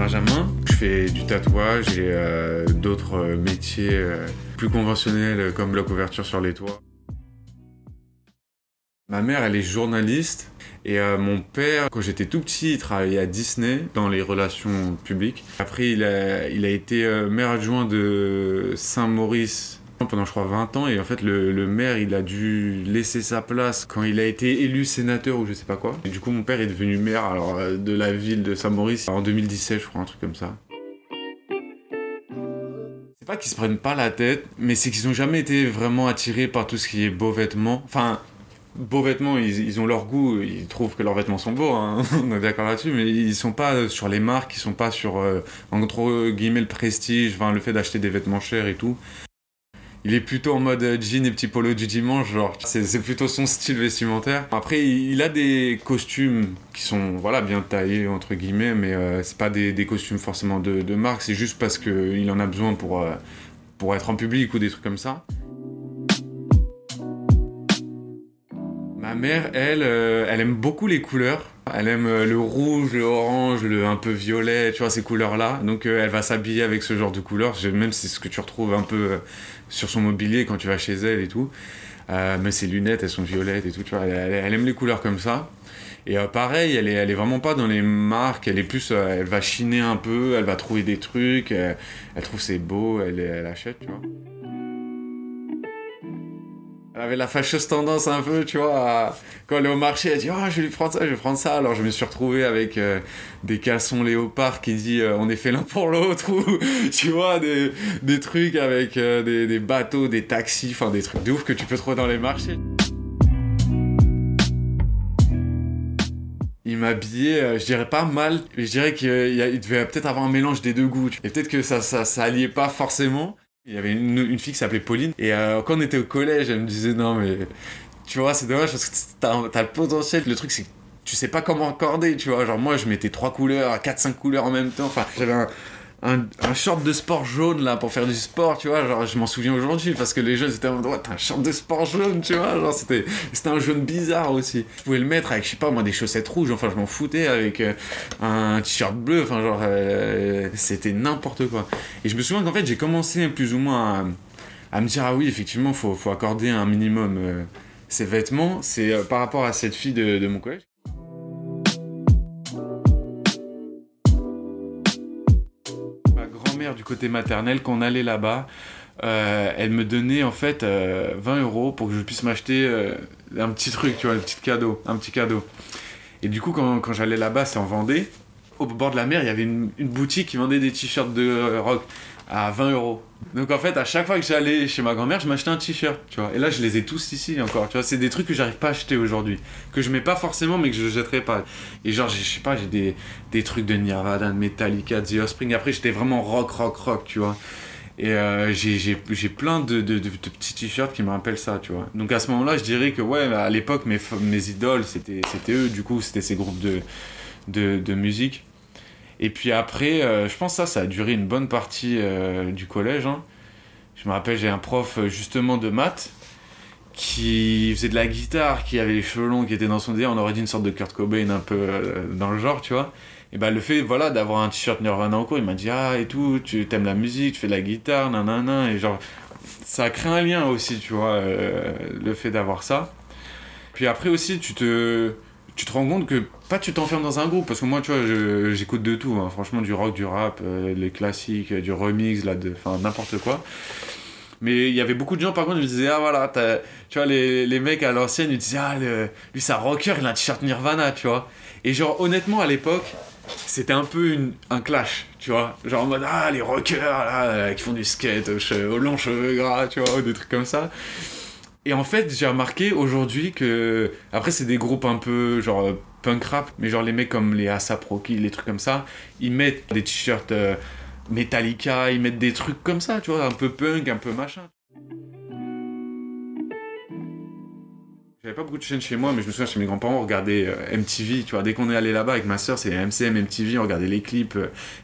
Benjamin. Je fais du tatouage et euh, d'autres euh, métiers euh, plus conventionnels comme la couverture sur les toits. Ma mère, elle est journaliste et mon père, quand j'étais tout petit, il travaillait à Disney dans les relations publiques. Après, il a, il a été maire adjoint de Saint-Maurice pendant je crois 20 ans et en fait le, le, maire il a dû laisser sa place quand il a été élu sénateur ou je sais pas quoi. Et du coup mon père est devenu maire alors euh, de la ville de Saint-Maurice en 2017 je crois un truc comme ça. C'est pas qu'ils se prennent pas la tête mais c'est qu'ils ont jamais été vraiment attirés par tout ce qui est beaux vêtements. Enfin beaux vêtements, ils, ils, ont leur goût, ils trouvent que leurs vêtements sont beaux, hein. on est d'accord là-dessus, mais ils sont pas sur les marques, ils sont pas sur, euh, entre guillemets, le prestige, enfin, le fait d'acheter des vêtements chers et tout il est plutôt en mode jean et petit polo du dimanche, genre c'est plutôt son style vestimentaire. Après, il a des costumes qui sont voilà bien taillés entre guillemets, mais euh, c'est pas des, costumes forcément de, marque, c'est juste parce qu'il en a besoin pour, euh, pour être en public ou des trucs comme ça. Ma mère, elle, euh, elle aime beaucoup les couleurs. Elle aime euh, le rouge, le orange, le un peu violet, tu vois, ces couleurs-là. Donc euh, elle va s'habiller avec ce genre de couleurs. Même c'est ce que tu retrouves un peu sur son mobilier quand tu vas chez elle et tout. mais ses lunettes, elles sont violettes et tout, tu vois. Elle, aime les couleurs comme ça. Et pareil, elle est, elle est vraiment pas dans les marques. Elle est plus, elle va chiner un peu, elle va trouver des trucs. Elle, trouve c'est beau, elle, elle achète, tu vois. Avait la fâcheuse tendance un peu, tu vois, quand elle est au marché, elle dit Oh, je vais lui prendre ça, je vais prendre ça. Alors je me suis retrouvé avec euh, des caleçons léopard qui dit euh, On est fait l'un pour l'autre, ou tu vois, des, des trucs avec euh, des, des, bateaux, des taxis, enfin des trucs de ouf que tu peux trouver dans les marchés. Il m'habillait, je dirais pas mal, je dirais qu'il devait peut-être avoir un mélange des deux goûts. Et peut-être que ça, ça, ça alliait pas forcément. Il y avait une, fille qui s'appelait Pauline, et euh, quand on était au collège, elle me disait non, mais tu vois, c'est dommage parce que t'as as le potentiel. Le truc, c'est que tu sais pas comment accorder, tu vois. Genre, moi, je mettais trois couleurs, quatre, cinq couleurs en même temps. Enfin, j'avais un, un, short de sport jaune là pour faire du sport, tu vois. Genre, je m'en souviens aujourd'hui parce que les jeunes étaient en mode, t'as un short de sport jaune, tu vois. Genre, c'était, c'était un jaune bizarre aussi. Je pouvais le mettre avec, je sais pas, moi, des chaussettes rouges, enfin, je m'en foutais avec euh, un t-shirt bleu, enfin, genre, euh, c'était n'importe quoi. Et je me souviens qu'en fait, j'ai commencé plus ou moins à, à, me dire, ah oui, effectivement, faut, faut accorder un minimum euh, ces vêtements. C'est par rapport à cette fille de, de mon collège. Du côté maternel, quand on allait là-bas, euh, elle me donnait en fait 20 euh, euros pour que je puisse m'acheter euh, un petit truc, tu vois, un petit cadeau, un petit cadeau. Et du coup, quand, quand j'allais là-bas, c'est en Vendée. Au bord de la mer, il y avait une, une boutique qui vendait des t-shirts de rock à 20 euros. Donc en fait, à chaque fois que j'allais chez ma grand-mère, je m'achetais un t-shirt, tu vois. Et là, je les ai tous ici encore, tu vois. C'est des trucs que j'arrive pas à acheter aujourd'hui, que je mets pas forcément, mais que je jetterai pas. Et genre, je sais pas, j'ai des, des trucs de Nirvana, de Metallica, The Offspring. Après, j'étais vraiment rock, rock, rock, tu vois. Et euh, j'ai plein de, de, de, petits t-shirts qui me rappellent ça, tu vois. Donc à ce moment-là, je dirais que, ouais, à l'époque, mes, mes idoles, c'était eux, du coup, c'était ces groupes de, de musique. Et puis après, euh, je pense que ça, ça a duré une bonne partie euh, du collège. Hein. Je me rappelle, j'ai un prof euh, justement de maths qui faisait de la guitare, qui avait les cheveux longs, qui était dans son délire. On aurait dit une sorte de Kurt Cobain un peu dans le genre, tu vois. Et ben le fait, voilà, d'avoir un t-shirt Nirvana en cours, il m'a dit ah et tout, tu aimes la musique, tu fais de la guitare, nanana, et genre ça a créé un lien aussi, tu vois, le fait d'avoir ça. Puis après aussi, tu te tu te rends compte que pas tu t'enfermes dans un groupe parce que moi tu vois j'écoute de tout hein. franchement du rock du rap euh, les classiques du remix là de enfin n'importe quoi mais il y avait beaucoup de gens par contre ils me disaient ah voilà tu vois les, les mecs à l'ancienne ils disaient ah lui c'est un rocker il a un t-shirt Nirvana tu vois et genre honnêtement à l'époque c'était un peu un clash, tu vois. Genre en mode, ah, les rockers, là, euh, qui font du skate aux, aux longs cheveux gras, tu vois, ou des trucs comme ça. Et en fait, j'ai remarqué aujourd'hui que. Après, c'est des groupes un peu genre euh, punk rap, mais genre les mecs comme les ASAP Rocky, les trucs comme ça, ils mettent des t-shirts euh, Metallica, ils mettent des trucs comme ça, tu vois, un peu punk, un peu machin. J'avais pas beaucoup de chaînes chez moi, mais je me souviens chez mes grands-parents, on regardait euh, MTV, tu vois. Dès qu'on est allé là-bas avec ma soeur, c'est MCM, MTV, on regardait les clips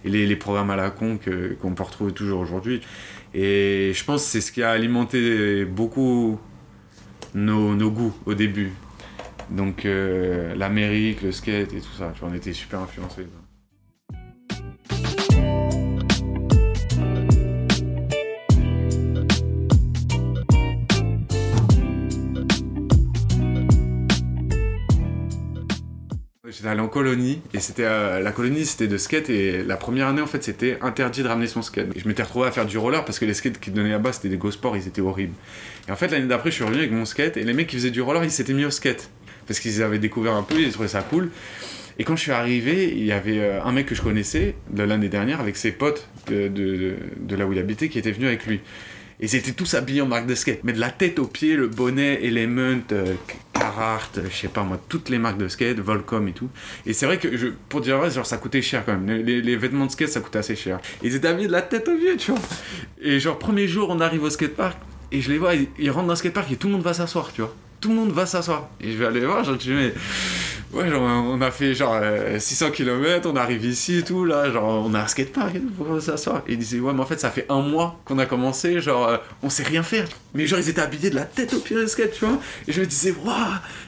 et les, les, programmes à la con qu'on peut retrouver toujours aujourd'hui. Et je pense que c'est ce qui a alimenté beaucoup nos, goûts au début. Donc euh, l'Amérique, le skate et tout ça, on était super influencés. En colonie et c'était euh, la colonie c'était de skate et la première année en fait c'était interdit de ramener son skate. Et je m'étais retrouvé à faire du roller parce que les skates qu'ils donnaient là-bas c'était des go sports, ils étaient horribles. Et en fait l'année d'après je suis revenu avec mon skate et les mecs qui faisaient du roller ils s'étaient mis au skate parce qu'ils avaient découvert un peu, ils trouvaient ça cool. Et quand je suis arrivé, il y avait euh, un mec que je connaissais de l'année dernière avec ses potes de là où il habitait qui était venu avec lui. Et ils étaient tous habillés en marque de skate. Mais de la tête aux pieds, le bonnet, Element, euh, Carhartt, je sais pas moi, toutes les marques de skate, Volcom et tout. Et c'est vrai que, pour dire vrai, genre ça coûtait cher quand même. Les, vêtements de skate, ça coûtait assez cher. Ils étaient habillés de la tête aux pieds, tu vois. Et genre, premier jour, on arrive au skatepark, et je les vois, ils, ils rentrent dans le skatepark et tout le monde va s'asseoir, tu vois. Tout le monde va s'asseoir. Et je vais aller voir, genre, tu mais Ouais, genre, on a fait genre 600 km, on arrive ici et tout, là, genre, on a un skatepark et tout, pour s'asseoir. Et ils disaient, ouais, mais en fait, ça fait un mois qu'on a commencé, genre, euh, on sait rien faire. Mais genre, ils étaient habillés de la tête au pied de skate, tu vois. Et je me disais, waouh,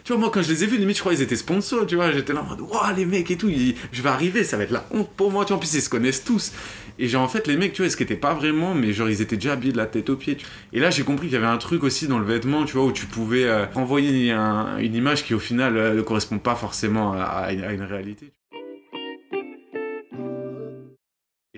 tu vois, moi, quand je les ai vus, limite, je crois qu'ils étaient sponsors, tu vois. J'étais là en mode, waouh, les mecs et tout, ils- je vais arriver, ça va être la honte pour moi, tu vois. En plus, ils se connaissent tous. Et genre, en fait, les mecs, tu vois, ils skataient pas vraiment, mais genre, ils étaient déjà habillés de la tête aux pieds. tu. Et là, j'ai compris qu'il y avait un truc aussi dans le vêtement, tu vois, où tu pouvais euh, renvoyer un- une image qui, au final, euh, ne correspond pas forcément à une réalité.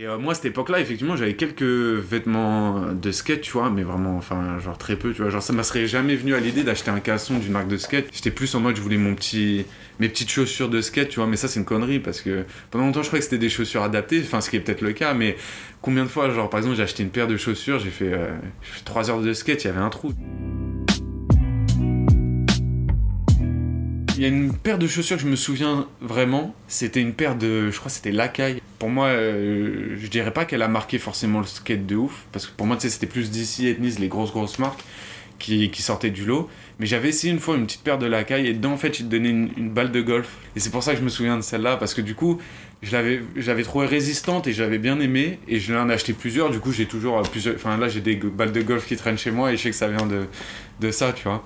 Et euh, moi, à cette époque-là, effectivement, j'avais quelques vêtements de skate, tu vois, mais vraiment, enfin, genre très peu, tu vois. Genre, ça ne serait jamais venu à l'idée d'acheter un casson d'une marque de skate. J'étais plus en mode, je voulais mon petit, mes petites chaussures de skate, tu vois, mais ça, c'est une connerie parce que pendant longtemps, je croyais que c'était des chaussures adaptées, enfin, ce qui est peut-être le cas, mais combien de fois, genre, par exemple, j'ai acheté une paire de chaussures, j'ai fait, euh, fait 3 heures de skate, il y avait un trou. Il y a une paire de chaussures que je me souviens vraiment. C'était une paire de, je crois, que c'était Lacaille. Pour moi, euh, je dirais pas qu'elle a marqué forcément le skate de ouf, parce que pour moi, tu sais, c'était plus DC, Ethnies, les grosses grosses marques qui, sortaient du lot. Mais j'avais essayé une fois une petite paire de Lacaille et dedans, en fait, ils te donnaient une, balle de golf. Et c'est pour ça que je me souviens de celle-là, parce que du coup, je l'avais, je l'avais trouvée résistante et j'avais bien aimé. Et je l'en ai acheté plusieurs. Du coup, j'ai toujours euh, plusieurs. Enfin, là, j'ai des balles de golf qui traînent chez moi et je sais que ça vient de, de ça, tu vois.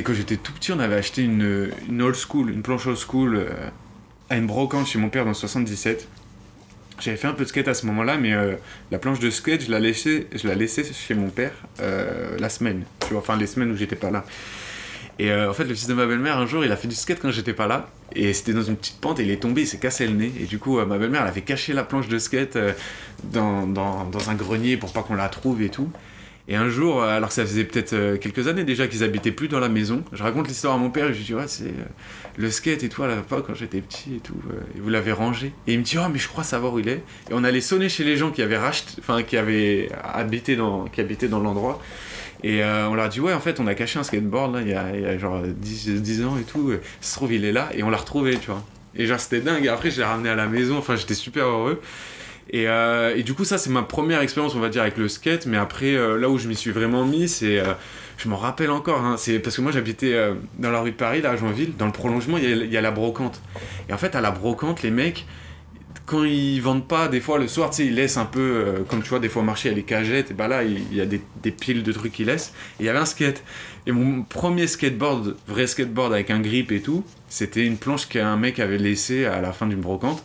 Quand j'étais tout petit, on avait acheté une, une old school, une planche old school euh, à une brocante chez mon père dans le 77. J'avais fait un peu de skate à ce moment-là, mais euh, la planche de skate, je la laissais, je la laissais chez mon père euh, la semaine, tu vois, enfin les semaines où j'étais pas là. Et en fait, le fils de ma belle-mère, un jour, il a fait du skate quand j'étais pas là. Et c'était dans une petite pente il est tombé, il s'est cassé le nez. Et du coup, ma belle-mère, elle avait caché la planche de skate dans, dans un grenier pour pas qu'on la trouve et tout. Et un jour, euh, alors que ça faisait peut-être euh, quelques années déjà qu'ils habitaient plus dans la maison, je raconte l'histoire à mon père et je lui dis Ouais, c'est euh, le skate et tout à la quand j'étais petit et tout, et vous l'avez rangé. Et il me dit Oh, mais je crois savoir où il est. Et on allait sonner chez les gens qui avaient racheté, enfin, qui avaient habité dans, qui habitaient dans l'endroit. Et on leur a dit Ouais, en fait, on a caché un skateboard là, il y a, genre 10, 10 ans et tout. Ça se trouve, il est là, et on l'a retrouvé, tu vois. Et genre, c'était dingue. Et après, je l'ai ramené à la maison, enfin, j'étais super heureux. Et, euh, et du coup, ça, c'est ma première expérience, on va dire, avec le skate. Mais après, euh, là où je m'y suis vraiment mis, c'est. euh, je m'en rappelle encore, hein, c'est parce que moi j'habitais dans la rue de Paris, là, à Joinville. Dans le prolongement, il y, a, la brocante. Et en fait, à la brocante, les mecs, quand ils vendent pas, des fois le soir, tu sais, ils laissent un peu, comme tu vois, des fois au marché, il y a les cagettes, et bah là, il il y a des, des piles de trucs qu'ils laissent. Et il y avait un skate. Et mon premier skateboard, vrai skateboard avec un grip et tout, c'était une planche qu'un mec avait laissée à la fin d'une brocante.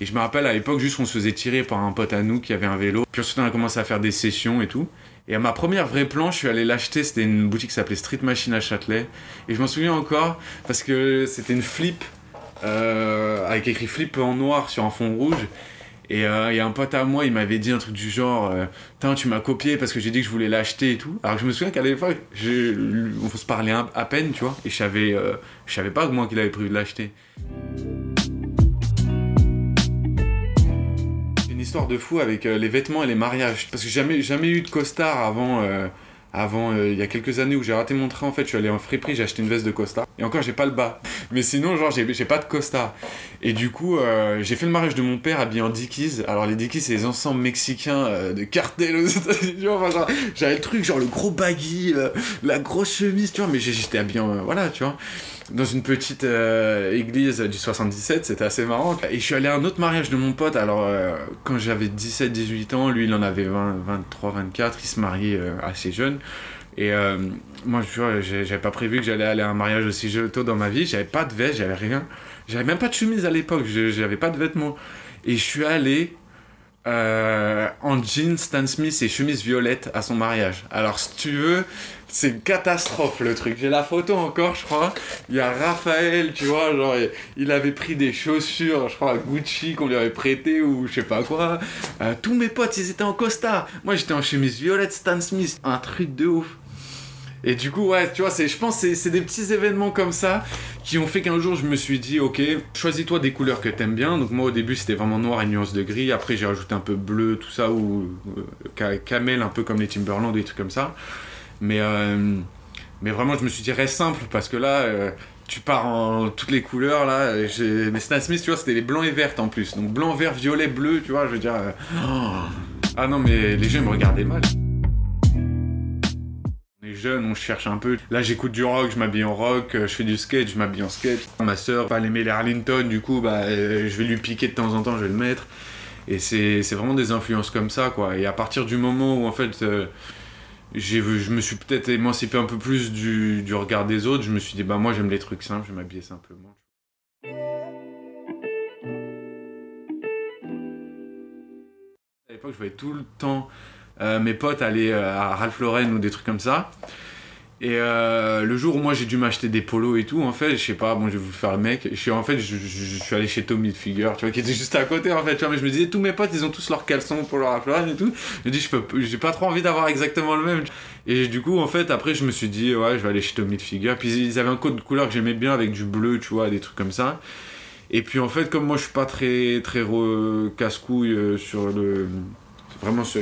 Et je me rappelle à l'époque, juste on se faisait tirer par un pote à nous qui avait un vélo. Puis ensuite, on a commencé à faire des sessions et tout. Et à ma première vraie planche, je suis allé l'acheter. C'était une boutique qui s'appelait Street Machine à Châtelet. Et je m'en souviens encore parce que c'était une flip euh, avec écrit flip en noir sur un fond rouge. Et il y a un pote à moi, il m'avait dit un truc du genre euh, Putain, tu m'as copié parce que j'ai dit que je voulais l'acheter et tout. Alors je me souviens qu'à l'époque, on se parlait à peine, tu vois. Et je savais, euh, savais pas moi qu'il avait prévu de l'acheter. Histoire de fou avec euh, les vêtements et les mariages. Parce que j'ai jamais, jamais eu de costard avant, euh, avant euh, il y a quelques années où j'ai raté mon train. En fait, je suis allé en friperie, j'ai acheté une veste de costard. Et encore, j'ai pas le bas. Mais sinon, genre, j'ai pas de costard. Et du coup, j'ai fait le mariage de mon père habillé en Dickies. Alors, les Dickies, c'est les ensembles mexicains de cartel aux États-Unis. J'avais le truc, genre le gros baggy, la grosse chemise, tu vois. Mais j'étais habillé en. voilà, tu vois dans une petite euh, église du 77, c'était assez marrant. Et je suis allé à un autre mariage de mon pote, alors euh, quand j'avais 17-18 ans, lui il en avait 20, 23, 24, il se mariait euh, assez jeune. Et moi, j'ai- j'avais pas prévu que j'allais aller à un mariage aussi je- tôt dans ma vie, j'avais pas de veste, j'avais rien. J'avais même pas de chemise à l'époque, je- j'avais pas de vêtements. Et je suis allé en jeans, Stan Smith et chemise violette à son mariage. Alors, si tu veux, c'est une catastrophe le truc. J'ai la photo encore, je crois. Il y a Raphaël, tu vois, genre, il avait pris des chaussures, je crois, à Gucci qu'on lui avait prêté ou je sais pas quoi. Euh, tous mes potes, ils étaient en costard. Moi, j'étais en chemise violette Stan Smith. Un truc de ouf. Et du coup, ouais, tu vois, je pense que c'est des petits événements comme ça qui ont fait qu'un jour je me suis dit, ok, choisis-toi des couleurs que t'aimes bien. Donc moi au début c'était vraiment noir et nuance de gris. Après j'ai rajouté un peu bleu, tout ça, ou euh, camel, un peu comme les Timberland, des trucs comme ça. Mais, euh, mais vraiment je me suis dit, reste simple parce que là. Euh, tu pars en toutes les couleurs là. Mais Stan Smith, tu vois, c'était les blancs et verts en plus. Donc blanc, vert, violet, bleu, tu vois, je veux dire. Ah non, mais les gens me regardaient mal jeune, on cherche un peu. Là, j'écoute du rock, je m'habille en rock, euh, je fais du skate, je m'habille en skate. Ma soeur va aimer les Arlington, du coup, bah, euh, je vais lui piquer de temps en temps, je vais le mettre. Et c'est vraiment des influences comme ça, quoi. Et à partir du moment où, en fait, euh, je me suis peut-être émancipé un peu plus du, du, regard des autres, je me suis dit, bah, moi, j'aime les trucs simples, je vais m'habiller simplement. À l'époque, je voyais tout le temps euh, mes potes allaient euh, à Ralph Lauren ou des trucs comme ça. Et euh, le jour où moi j'ai dû m'acheter des polos et tout, en fait, je sais pas, bon, je vais vous faire le mec. Je suis en fait, je, suis allé chez Tommy Figure, tu vois, qui était juste à côté en fait, tu vois, mais je me disais, tous mes potes ils ont tous leurs caleçons pour leur Lauren et tout. Je me dis, je peux, j'ai pas trop envie d'avoir exactement le même. Et du coup, en fait, après, je me suis dit, ouais, je vais aller chez Tommy Figure. Puis ils avaient un code de couleur que j'aimais bien avec du bleu, tu vois, des trucs comme ça. Et puis en fait, comme moi je suis pas très, très casse-couille sur le. Vraiment ce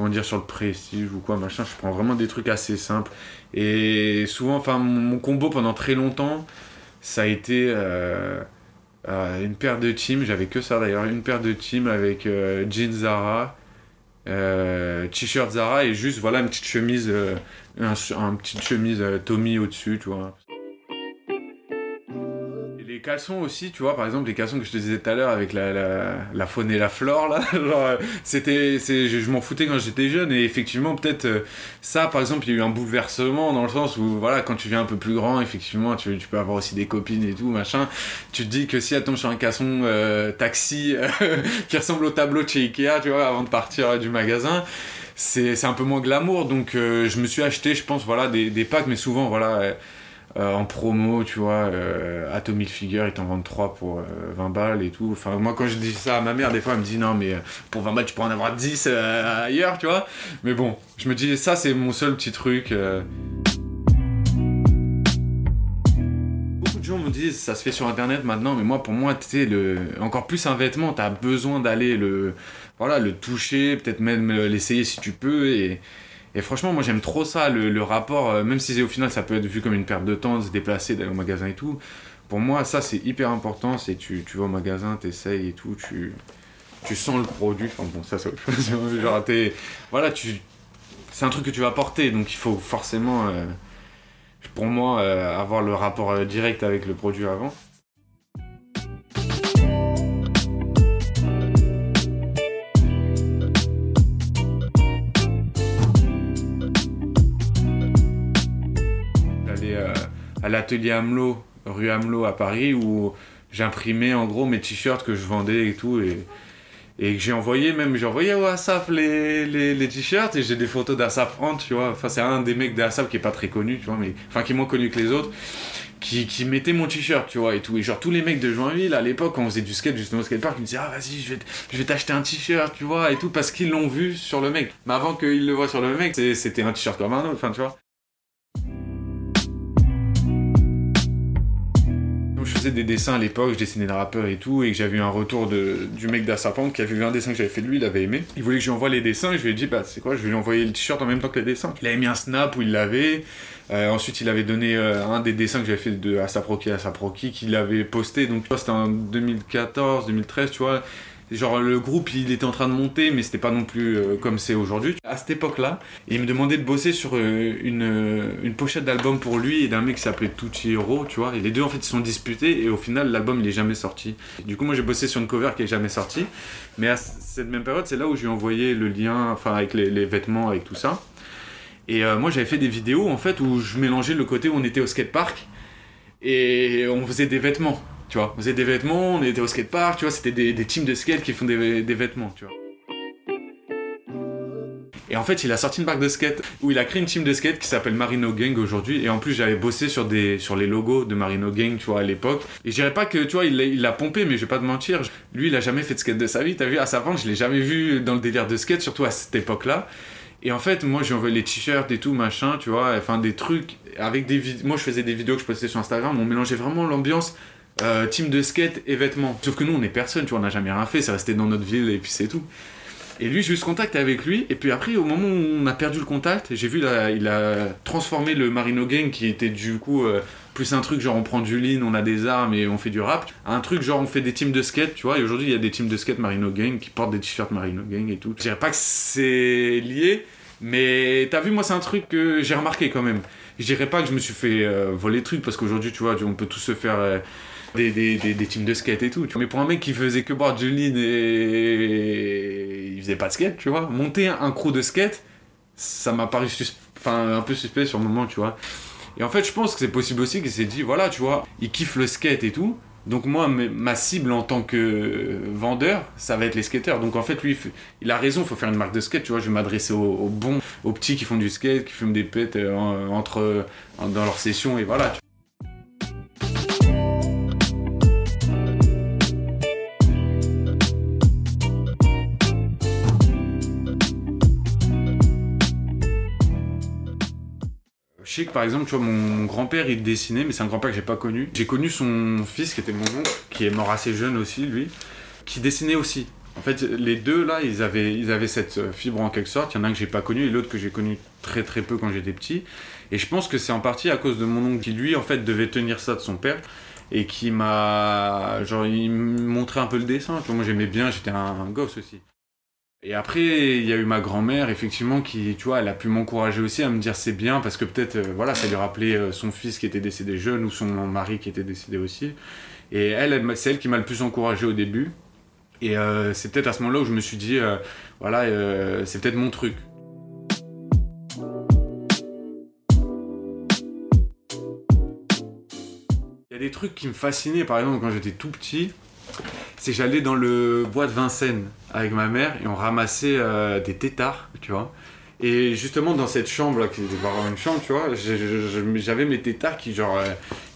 comment dire, sur le prestige ou quoi, machin. Je prends vraiment des trucs assez simples. Et souvent, enfin, mon, combo pendant très longtemps, ça a été euh, euh, une paire de teams, j'avais que ça d'ailleurs, une paire de teams avec euh, jeans Zara, t-shirt Zara et juste voilà une petite chemise, un, un petite chemise Tommy au-dessus, tu vois les caleçons aussi, tu vois, par exemple, les caleçons que je te disais tout à l'heure avec la, la, faune et la flore, là, genre, euh, c'était, je, je m'en foutais quand j'étais jeune, et effectivement, peut-être, euh, ça, par exemple, il y a eu un bouleversement dans le sens où, voilà, quand tu viens un peu plus grand, effectivement, tu, peux avoir aussi des copines et tout, machin, tu te dis que si elle tombe sur un caleçon euh, taxi qui ressemble au tableau de chez Ikea, tu vois, avant de partir du magasin, c'est un peu moins glamour, donc je me suis acheté, je pense, voilà, des, des packs, mais souvent, voilà en promo, tu vois, euh, Figure, ils t'en vendent 3 pour 20 euh, balles et tout. Enfin, moi, quand je dis ça à ma mère, des fois, elle me dit non, mais pour 20 balles, tu peux en avoir 10 ailleurs, tu vois. Mais bon, je me dis, ça, c'est mon seul petit truc. Beaucoup de gens me disent, ça se fait sur internet maintenant, mais moi, pour moi, tu sais, le... encore plus un vêtement, t'as besoin d'aller le, voilà, le toucher, peut-être même l'essayer si tu peux. Et et franchement, moi j'aime trop ça, le, rapport, euh, même si au final ça peut être vu comme une perte de temps de se déplacer, d'aller au magasin et tout. Pour moi, ça c'est hyper important. C'est tu, tu vas au magasin, t'essayes et tout, tu, sens le produit. Enfin bon, ça c'est. Genre, voilà, tu, c'est un truc que tu vas porter, donc il faut forcément, euh, pour moi, euh, avoir le rapport direct avec le produit avant. L'atelier Amelot, rue Amelot à Paris, où j'imprimais en gros mes t-shirts que je vendais et tout. Et, et j'ai envoyé même, j'ai envoyé au Asaf les, les, t-shirts et j'ai des photos d'Asaf tu vois. Enfin, c'est un des mecs d'Asaf qui est pas très connu, tu vois, mais enfin qui est moins connu que les autres. Qui, qui mettait mon t-shirt, tu vois, et tout. Et genre, tous les mecs de Joinville, à l'époque, quand on faisait du skate, justement, au skatepark, ils me disaient, ah, vas-y, je vais, je vais t'acheter un t-shirt, tu vois, et tout, parce qu'ils l'ont vu sur le mec. Mais avant qu'ils le voient sur le mec, c'était un t-shirt comme un autre, enfin, tu vois. Faisais des dessins à l'époque, je dessinais des rappeurs et tout, et que j'avais eu un retour de, du mec d'Assapante qui avait vu un dessin que j'avais fait de lui, il avait aimé. Il voulait que je lui envoie les dessins, et je lui ai dit, bah c'est quoi, je vais lui envoyer le t-shirt en même temps que les dessins. Il avait mis un snap où il l'avait, euh, ensuite il avait donné euh, un des dessins que j'avais fait de Asaproki à Asaproki qu'il avait posté, donc c'était en 2014, 2013, tu vois. Genre le groupe il était en train de monter mais c'était pas non plus euh, comme c'est aujourd'hui. À cette époque-là, il me demandait de bosser sur euh, une, euh, une, pochette d'album pour lui et d'un mec qui s'appelait Hero, tu vois. Et les deux en fait ils sont disputés et au final l'album il est jamais sorti. Du coup moi j'ai bossé sur une cover qui est jamais sortie. Mais à cette même période c'est là où j'ai envoyé le lien, enfin avec les, les, vêtements, avec tout ça. Et moi j'avais fait des vidéos en fait où je mélangeais le côté où on était au skatepark et on faisait des vêtements. Tu vois, on faisait des vêtements, on était au skatepark, tu vois, c'était des, des, teams de skate qui font des, des vêtements, tu vois. Et en fait, il a sorti une marque de skate où il a créé une team de skate qui s'appelle Marino Gang aujourd'hui. Et en plus, j'avais bossé sur, des, sur les logos de Marino Gang, tu vois, à l'époque. Et je dirais pas que, tu vois, il l'a pompé, mais je vais pas te mentir. Lui, il a jamais fait de skate de sa vie. T'as vu, à sa vente, je l'ai jamais vu dans le délire de skate, surtout à cette époque-là. Et en fait, moi, j'ai envoyé les t-shirts et tout, machin, tu vois, enfin des trucs avec des vidéos. Moi, je faisais des vidéos que je postais sur Instagram, on mélangeait vraiment l'ambiance euh, team de skate et vêtements. Sauf que nous, on est personne, tu vois, on n'a jamais rien fait, c'est resté dans notre ville et puis c'est tout. Et lui, j'ai eu ce contact avec lui. Et puis après, au moment où on a perdu le contact, j'ai vu, là, il a transformé le Marino Gang, qui était du coup euh, plus un truc genre on prend du lean, on a des armes et on fait du rap, un truc genre on fait des teams de skate, tu vois. Et aujourd'hui, il y a des teams de skate Marino Gang qui portent des t-shirts Marino Gang et tout. Je dirais pas que c'est lié, mais t'as vu, moi, c'est un truc que j'ai remarqué quand même. Je dirais pas que je me suis fait euh, voler le truc parce qu'aujourd'hui, tu vois, on peut tous se faire. Des, des, des, teams de skate et tout. Mais pour un mec qui faisait que boire du et il faisait pas de skate, tu vois, monter un crew de skate, ça m'a paru enfin, un peu suspect sur le moment, tu vois. Et en fait, je pense que c'est possible aussi qu'il s'est dit, voilà, tu vois, il kiffe le skate et tout. Donc moi, ma cible en tant que vendeur, ça va être les skateurs. Donc en fait, lui, il a raison, il faut faire une marque de skate, tu vois. Je vais m'adresser aux, bons, aux petits qui font du skate, qui fument des pets euh, entre, dans leur session, et voilà. Je sais que par exemple, tu vois, mon grand-père il dessinait, mais c'est un grand-père que j'ai pas connu. J'ai connu son fils qui était mon oncle, qui est mort assez jeune aussi, lui, qui dessinait aussi. En fait, les deux là, ils avaient, ils avaient cette fibre en quelque sorte. Il y en a un que j'ai pas connu et l'autre que j'ai connu très très peu quand j'étais petit. Et je pense que c'est en partie à cause de mon oncle qui lui en fait devait tenir ça de son père et qui m'a genre il me montrait un peu le dessin. moi j'aimais bien, j'étais un gosse aussi. Et après, il y a eu ma grand-mère, effectivement, qui, tu vois, elle a pu m'encourager aussi à me dire c'est bien, parce que peut-être, euh, voilà, ça lui rappelait euh, son fils qui était décédé jeune ou son mari qui était décédé aussi. Et elle, c'est elle qui m'a le plus encouragé au début. Et euh, c'est peut-être à ce moment-là où je me suis dit, voilà, c'est peut-être mon truc. Il y a des trucs qui me fascinaient, par exemple, quand j'étais tout petit c'est que j'allais dans le bois de Vincennes avec ma mère et on ramassait euh, des tétards, tu vois. Et justement, dans cette chambre, là, qui était vraiment une chambre, tu vois, j'avais mes tétards qui, genre, euh,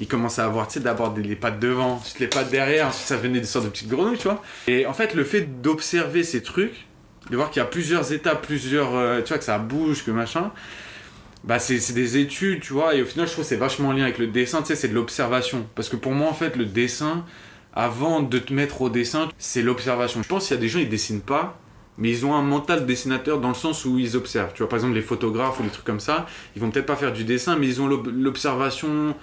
ils commençaient à avoir, tu sais, d'abord les pattes devant, ensuite les pattes derrière, ça venait des sortes de petites grenouilles, tu vois. Et en fait, le fait d'observer ces trucs, de voir qu'il y a plusieurs étapes, plusieurs, euh, tu vois, que ça bouge, que machin, bah c'est des études, tu vois, et au final, je trouve c'est vachement en lien avec le dessin, tu sais, c'est de l'observation. Parce que pour moi, en fait, le dessin, avant de te mettre au dessin, c'est l'observation. Je pense qu'il y a des gens, ils dessinent pas, mais ils ont un mental dessinateur dans le sens où ils observent. Tu vois, par exemple, les photographes ou les trucs comme ça, ils vont peut-être pas faire du dessin, mais ils ont l'observation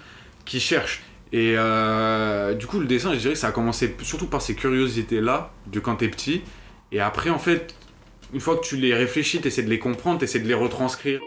qu'ils cherchent. Et euh, du coup, le dessin, je dirais que ça a commencé surtout par ces curiosités-là, de quand t'es petit. Et après, en fait, une fois que tu les réfléchis, t'essaies de les comprendre, t'essaies de les retranscrire.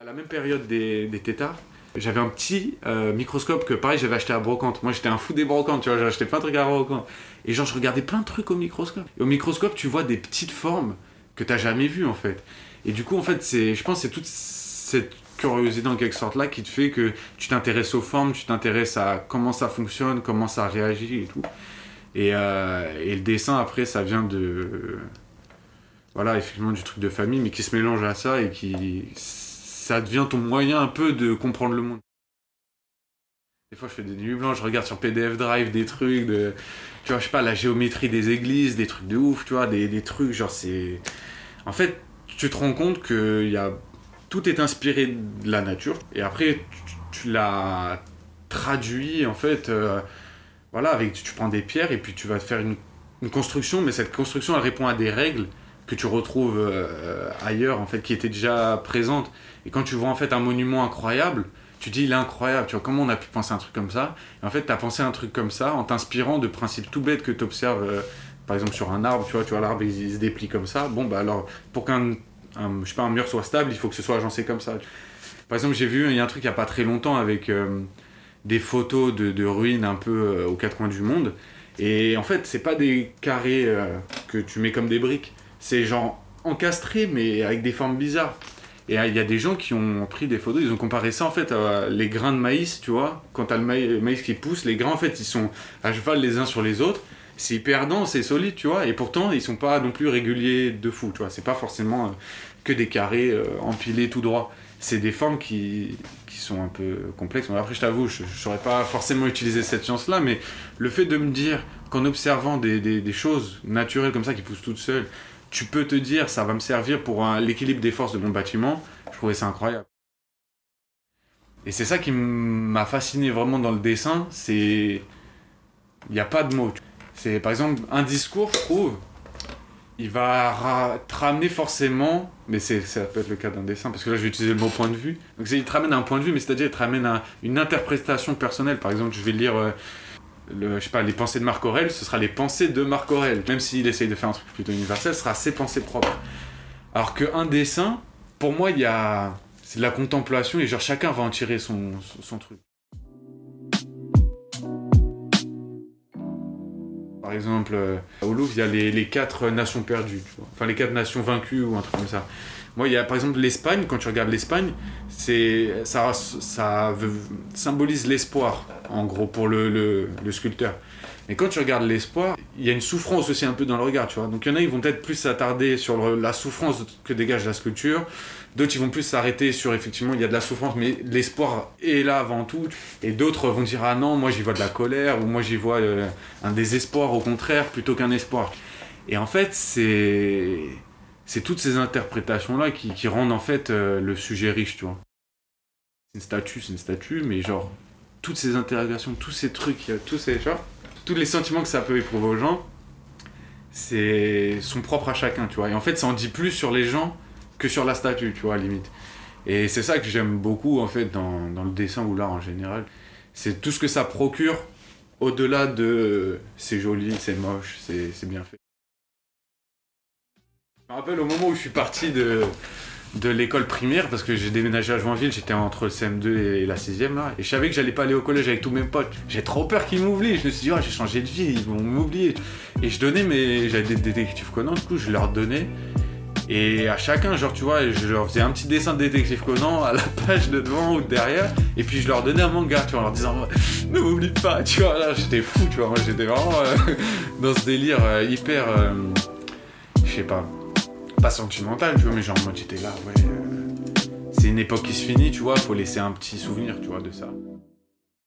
À la même période des, des tétards, j'avais un petit euh, microscope que pareil j'avais acheté à brocante. Moi j'étais un fou des brocantes, tu vois, j'ai acheté plein de trucs à brocante. Et genre je regardais plein de trucs au microscope. Et au microscope tu vois des petites formes que t'as jamais vues en fait. Et du coup en fait c'est, je pense c'est toute cette curiosité en quelque sorte là qui te fait que tu t'intéresses aux formes, tu t'intéresses à comment ça fonctionne, comment ça réagit et tout. Euh, et le dessin après ça vient de voilà effectivement du truc de famille mais qui se mélange à ça et qui ça devient ton moyen un peu de comprendre le monde. Des fois, je fais des nuits blanches, je regarde sur PDF Drive des trucs. Tu vois, je sais pas, la géométrie des églises, des trucs de ouf, tu vois, des, trucs, genre c'est. En fait, tu te rends compte que y a... tout est inspiré de la nature, et après, tu, l'as traduit, en fait, euh, voilà, avec. Tu prends des pierres, et puis tu vas te faire une, une construction, mais cette construction, elle répond à des règles que tu retrouves euh, ailleurs, en fait, qui étaient déjà présentes. Et quand tu vois en fait un monument incroyable, tu dis il est incroyable, tu vois, comment on a pu penser un truc comme ça? En fait, tu as pensé un truc comme ça en t'inspirant de principes tout bêtes que tu observes, euh, par exemple sur un arbre, tu vois, tu vois l'arbre il, se déplie comme ça. Bon, bah alors, pour qu'un je sais pas, un mur soit stable, il faut que ce soit agencé comme ça. Par exemple, j'ai vu, il y a un truc il n'y a pas très longtemps avec euh, des photos de, de, ruines un peu aux quatre coins du monde. Et en fait, c'est pas des carrés que tu mets comme des briques c'est genre encastré, mais avec des formes bizarres. Et euh, il y a des gens qui ont pris des photos, ils ont comparé ça en fait à les grains de maïs, tu vois. Quand t'as le maïs, qui pousse, les grains en fait ils sont à cheval les uns sur les autres. c'est hyper dense et solide, tu vois, et pourtant, ils sont pas non plus réguliers de fou, tu vois. C'est pas forcément euh, que des carrés euh, empilés tout droit. C'est des formes qui, qui sont un peu complexes. Après, je t'avoue, je ne saurais pas forcément utiliser cette science-là, mais le fait de me dire qu'en observant des, des, choses naturelles comme ça qui poussent toutes seules, tu peux te dire ça va me servir pour l'équilibre des forces de mon bâtiment, je trouvais ça incroyable. Et c'est ça qui m'a fasciné vraiment dans le dessin, c'est... Il n'y a pas de mots. C'est par exemple un discours, je trouve, il va te ramener forcément, mais ça peut être le cas d'un dessin, parce que là je vais utiliser le mot point de vue. Donc il te ramène à un point de vue, mais c'est-à-dire il te ramène à une interprétation personnelle. Par exemple, je vais lire euh, le, je sais pas, les pensées de Marc Aurel, ce sera les pensées de Marc Aurel. Même s'il essaye de faire un truc plutôt universel, ce sera ses pensées propres. Alors qu'un dessin, pour moi, il y a c'est de la contemplation et genre chacun va en tirer son, son, truc. Par exemple, euh, au Louvre, il y a les, les quatre nations perdues, enfin les quatre nations vaincues ou un truc comme ça. Moi, il y a par exemple l'Espagne, quand tu regardes l'Espagne, ça, ça symbolise l'espoir, en gros, pour le, le, le sculpteur. Mais quand tu regardes l'espoir, il y a une souffrance aussi un peu dans le regard, tu vois. Donc il y en a, ils vont peut-être plus s'attarder sur la souffrance que dégage la sculpture. D'autres, ils vont plus s'arrêter sur effectivement, il y a de la souffrance, mais l'espoir est là avant tout. Et d'autres vont dire ah non, moi j'y vois de la colère ou moi j'y vois euh, un désespoir au contraire plutôt qu'un espoir. Et en fait, c'est c'est toutes ces interprétations là qui, rendent en fait euh, le sujet riche, tu vois. C'est une statue, c'est une statue, mais genre toutes ces interrogations, tous ces trucs, tous ces genre tous les sentiments que ça peut éprouver aux gens, c'est sont propres à chacun, tu vois. Et en fait, ça en dit plus sur les gens que sur la statue, tu vois, à limite. Et c'est ça que j'aime beaucoup, en fait, dans, dans le dessin ou l'art en général. C'est tout ce que ça procure au-delà de c'est joli, c'est moche, c'est bien fait. Je me rappelle au moment où je suis parti de, de l'école primaire parce que j'ai déménagé à Joinville, j'étais entre le CM2 et la 6ème là, et je savais que j'allais pas aller au collège avec tous mes potes. J'ai trop peur qu'ils m'oublient, je me suis dit, j'ai changé de vie, ils vont m'oublier. Et je donnais mes. J'avais des détectives Conan, du coup, je leur donnais. Et à chacun, genre, tu vois, je leur faisais un petit dessin de détective Conan à la page de devant ou de derrière, et puis je leur donnais un manga, tu vois, en leur disant, ne m'oublie pas, tu vois, là, j'étais fou, tu vois, moi j'étais vraiment euh, dans ce délire euh, hyper. Euh, je sais pas pas sentimental, tu vois, mais genre moi j'étais là, ouais. Euh, c'est une époque qui se finit, tu vois, faut laisser un petit souvenir, tu vois, de ça.